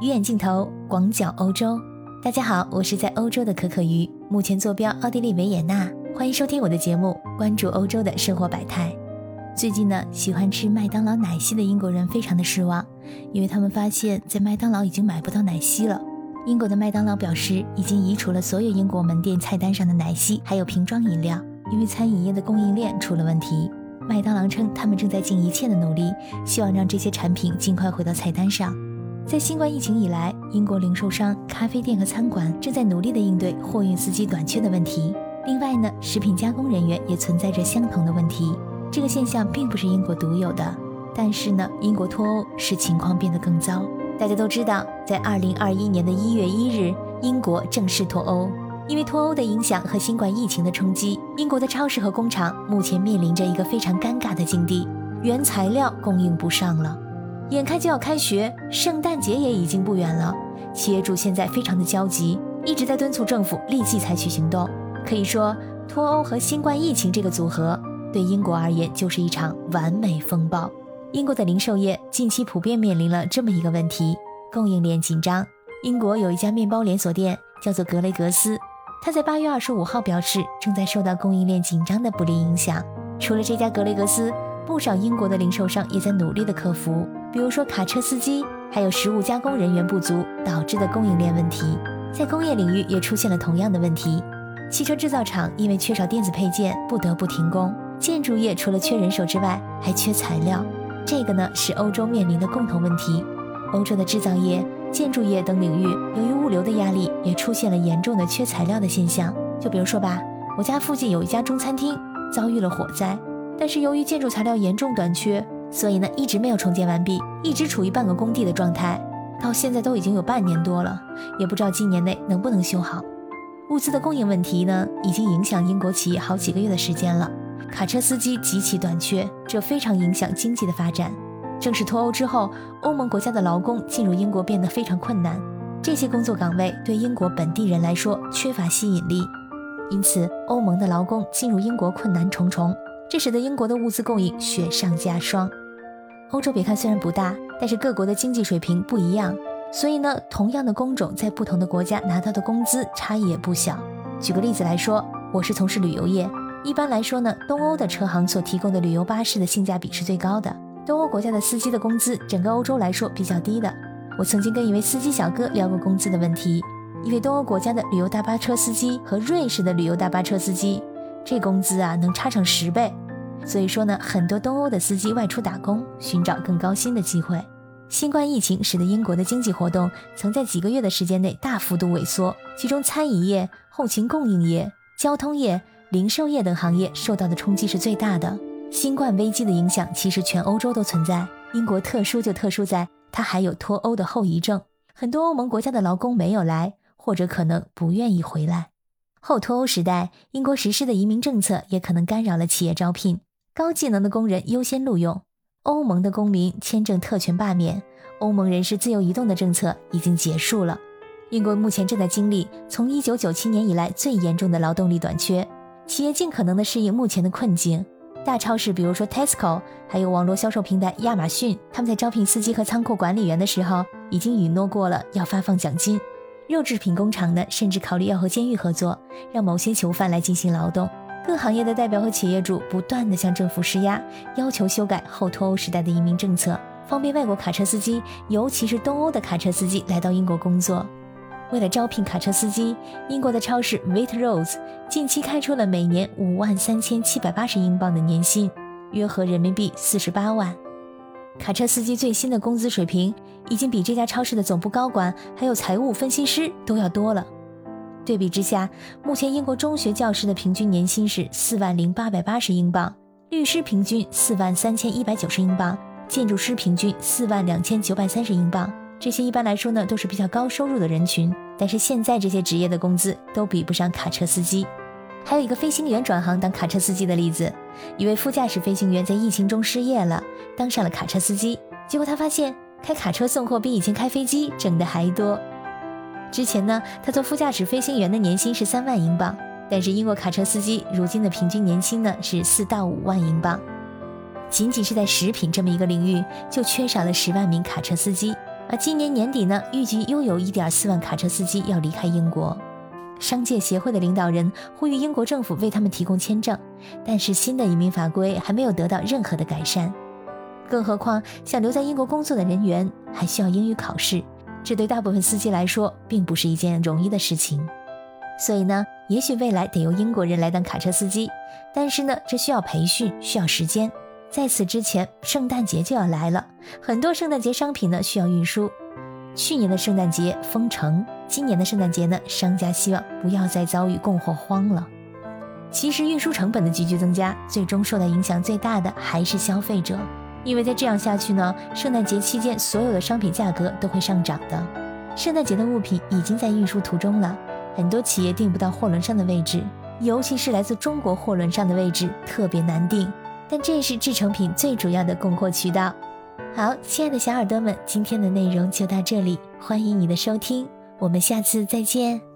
鱼眼镜头，广角欧洲。大家好，我是在欧洲的可可鱼，目前坐标奥地利维也纳。欢迎收听我的节目，关注欧洲的生活百态。最近呢，喜欢吃麦当劳奶昔的英国人非常的失望，因为他们发现，在麦当劳已经买不到奶昔了。英国的麦当劳表示，已经移除了所有英国门店菜单上的奶昔，还有瓶装饮料，因为餐饮业的供应链出了问题。麦当劳称，他们正在尽一切的努力，希望让这些产品尽快回到菜单上。在新冠疫情以来，英国零售商、咖啡店和餐馆正在努力地应对货运司机短缺的问题。另外呢，食品加工人员也存在着相同的问题。这个现象并不是英国独有的，但是呢，英国脱欧使情况变得更糟。大家都知道，在二零二一年的一月一日，英国正式脱欧。因为脱欧的影响和新冠疫情的冲击，英国的超市和工厂目前面临着一个非常尴尬的境地：原材料供应不上了。眼看就要开学，圣诞节也已经不远了。企业主现在非常的焦急，一直在敦促政府立即采取行动。可以说，脱欧和新冠疫情这个组合，对英国而言就是一场完美风暴。英国的零售业近期普遍面临了这么一个问题：供应链紧张。英国有一家面包连锁店叫做格雷格斯，他在八月二十五号表示，正在受到供应链紧张的不利影响。除了这家格雷格斯，不少英国的零售商也在努力的克服。比如说卡车司机，还有食物加工人员不足导致的供应链问题，在工业领域也出现了同样的问题。汽车制造厂因为缺少电子配件，不得不停工。建筑业除了缺人手之外，还缺材料。这个呢是欧洲面临的共同问题。欧洲的制造业、建筑业等领域，由于物流的压力，也出现了严重的缺材料的现象。就比如说吧，我家附近有一家中餐厅遭遇了火灾，但是由于建筑材料严重短缺。所以呢，一直没有重建完毕，一直处于半个工地的状态，到现在都已经有半年多了，也不知道今年内能不能修好。物资的供应问题呢，已经影响英国企业好几个月的时间了。卡车司机极其短缺，这非常影响经济的发展。正式脱欧之后，欧盟国家的劳工进入英国变得非常困难，这些工作岗位对英国本地人来说缺乏吸引力，因此欧盟的劳工进入英国困难重重，这使得英国的物资供应雪上加霜。欧洲别看虽然不大，但是各国的经济水平不一样，所以呢，同样的工种在不同的国家拿到的工资差异也不小。举个例子来说，我是从事旅游业，一般来说呢，东欧的车行所提供的旅游巴士的性价比是最高的。东欧国家的司机的工资，整个欧洲来说比较低的。我曾经跟一位司机小哥聊过工资的问题，一位东欧国家的旅游大巴车司机和瑞士的旅游大巴车司机，这工资啊能差上十倍。所以说呢，很多东欧的司机外出打工，寻找更高薪的机会。新冠疫情使得英国的经济活动曾在几个月的时间内大幅度萎缩，其中餐饮业、后勤供应业、交通业、零售业等行业受到的冲击是最大的。新冠危机的影响其实全欧洲都存在，英国特殊就特殊在它还有脱欧的后遗症，很多欧盟国家的劳工没有来，或者可能不愿意回来。后脱欧时代，英国实施的移民政策也可能干扰了企业招聘。高技能的工人优先录用，欧盟的公民签证特权罢免，欧盟人士自由移动的政策已经结束了。英国目前正在经历从1997年以来最严重的劳动力短缺，企业尽可能的适应目前的困境。大超市，比如说 Tesco，还有网络销售平台亚马逊，他们在招聘司机和仓库管理员的时候，已经允诺过了要发放奖金。肉制品工厂呢，甚至考虑要和监狱合作，让某些囚犯来进行劳动。各行业的代表和企业主不断地向政府施压，要求修改后脱欧时代的移民政策，方便外国卡车司机，尤其是东欧的卡车司机来到英国工作。为了招聘卡车司机，英国的超市 Waitrose 近期开出了每年五万三千七百八十英镑的年薪，约合人民币四十八万。卡车司机最新的工资水平已经比这家超市的总部高管还有财务分析师都要多了。对比之下，目前英国中学教师的平均年薪是四万零八百八十英镑，律师平均四万三千一百九十英镑，建筑师平均四万两千九百三十英镑。这些一般来说呢都是比较高收入的人群，但是现在这些职业的工资都比不上卡车司机。还有一个飞行员转行当卡车司机的例子，一位副驾驶飞行员在疫情中失业了，当上了卡车司机，结果他发现开卡车送货比以前开飞机挣的还多。之前呢，他做副驾驶飞行员的年薪是三万英镑，但是英国卡车司机如今的平均年薪呢是四到五万英镑。仅仅是在食品这么一个领域，就缺少了十万名卡车司机。而今年年底呢，预计又有一点四万卡车司机要离开英国。商界协会的领导人呼吁英国政府为他们提供签证，但是新的移民法规还没有得到任何的改善。更何况，想留在英国工作的人员还需要英语考试，这对大部分司机来说并不是一件容易的事情。所以呢，也许未来得由英国人来当卡车司机，但是呢，这需要培训，需要时间。在此之前，圣诞节就要来了，很多圣诞节商品呢需要运输。去年的圣诞节封城，今年的圣诞节呢，商家希望不要再遭遇供货荒了。其实运输成本的急剧增加，最终受到影响最大的还是消费者，因为再这样下去呢，圣诞节期间所有的商品价格都会上涨的。圣诞节的物品已经在运输途中了，很多企业订不到货轮上的位置，尤其是来自中国货轮上的位置特别难订。但这是制成品最主要的供货渠道。好，亲爱的小耳朵们，今天的内容就到这里，欢迎你的收听，我们下次再见。